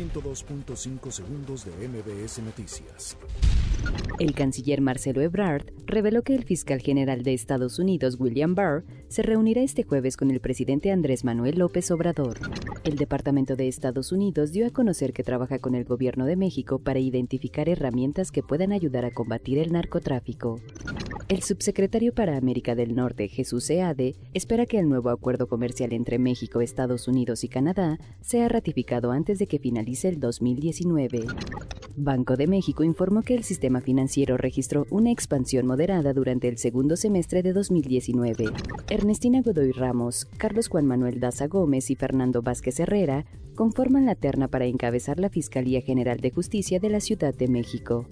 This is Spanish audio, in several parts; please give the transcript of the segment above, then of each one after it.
102.5 segundos de MBS Noticias. El canciller Marcelo Ebrard reveló que el fiscal general de Estados Unidos, William Barr, se reunirá este jueves con el presidente Andrés Manuel López Obrador. El Departamento de Estados Unidos dio a conocer que trabaja con el gobierno de México para identificar herramientas que puedan ayudar a combatir el narcotráfico. El subsecretario para América del Norte, Jesús Seade, espera que el nuevo acuerdo comercial entre México, Estados Unidos y Canadá sea ratificado antes de que finalice el 2019. Banco de México informó que el sistema financiero registró una expansión moderada durante el segundo semestre de 2019. Ernestina Godoy Ramos, Carlos Juan Manuel Daza Gómez y Fernando Vázquez Herrera conforman la terna para encabezar la Fiscalía General de Justicia de la Ciudad de México.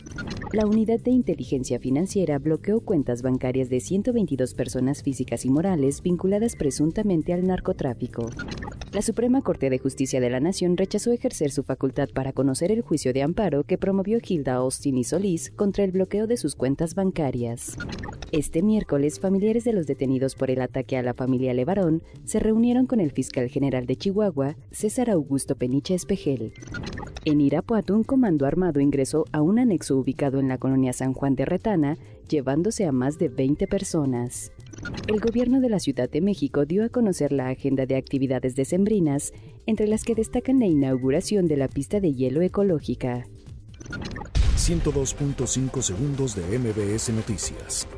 La Unidad de Inteligencia Financiera bloqueó cuentas bancarias de 122 personas físicas y morales vinculadas presuntamente al narcotráfico. La Suprema Corte de Justicia de la Nación rechazó ejercer su facultad para conocer el juicio de amparo que promovió Gilda Austin y Solís contra el bloqueo de sus cuentas bancarias. Este miércoles, familiares de los detenidos por el ataque a la familia Levarón se reunieron con el fiscal general de Chihuahua, César Augusto Peniche Espejel. En Irapuato, un comando armado ingresó a un anexo ubicado en la colonia San Juan de Retana, llevándose a más de 20 personas. El gobierno de la Ciudad de México dio a conocer la agenda de actividades decembrinas, entre las que destacan la inauguración de la pista de hielo ecológica. 102.5 segundos de MBS Noticias.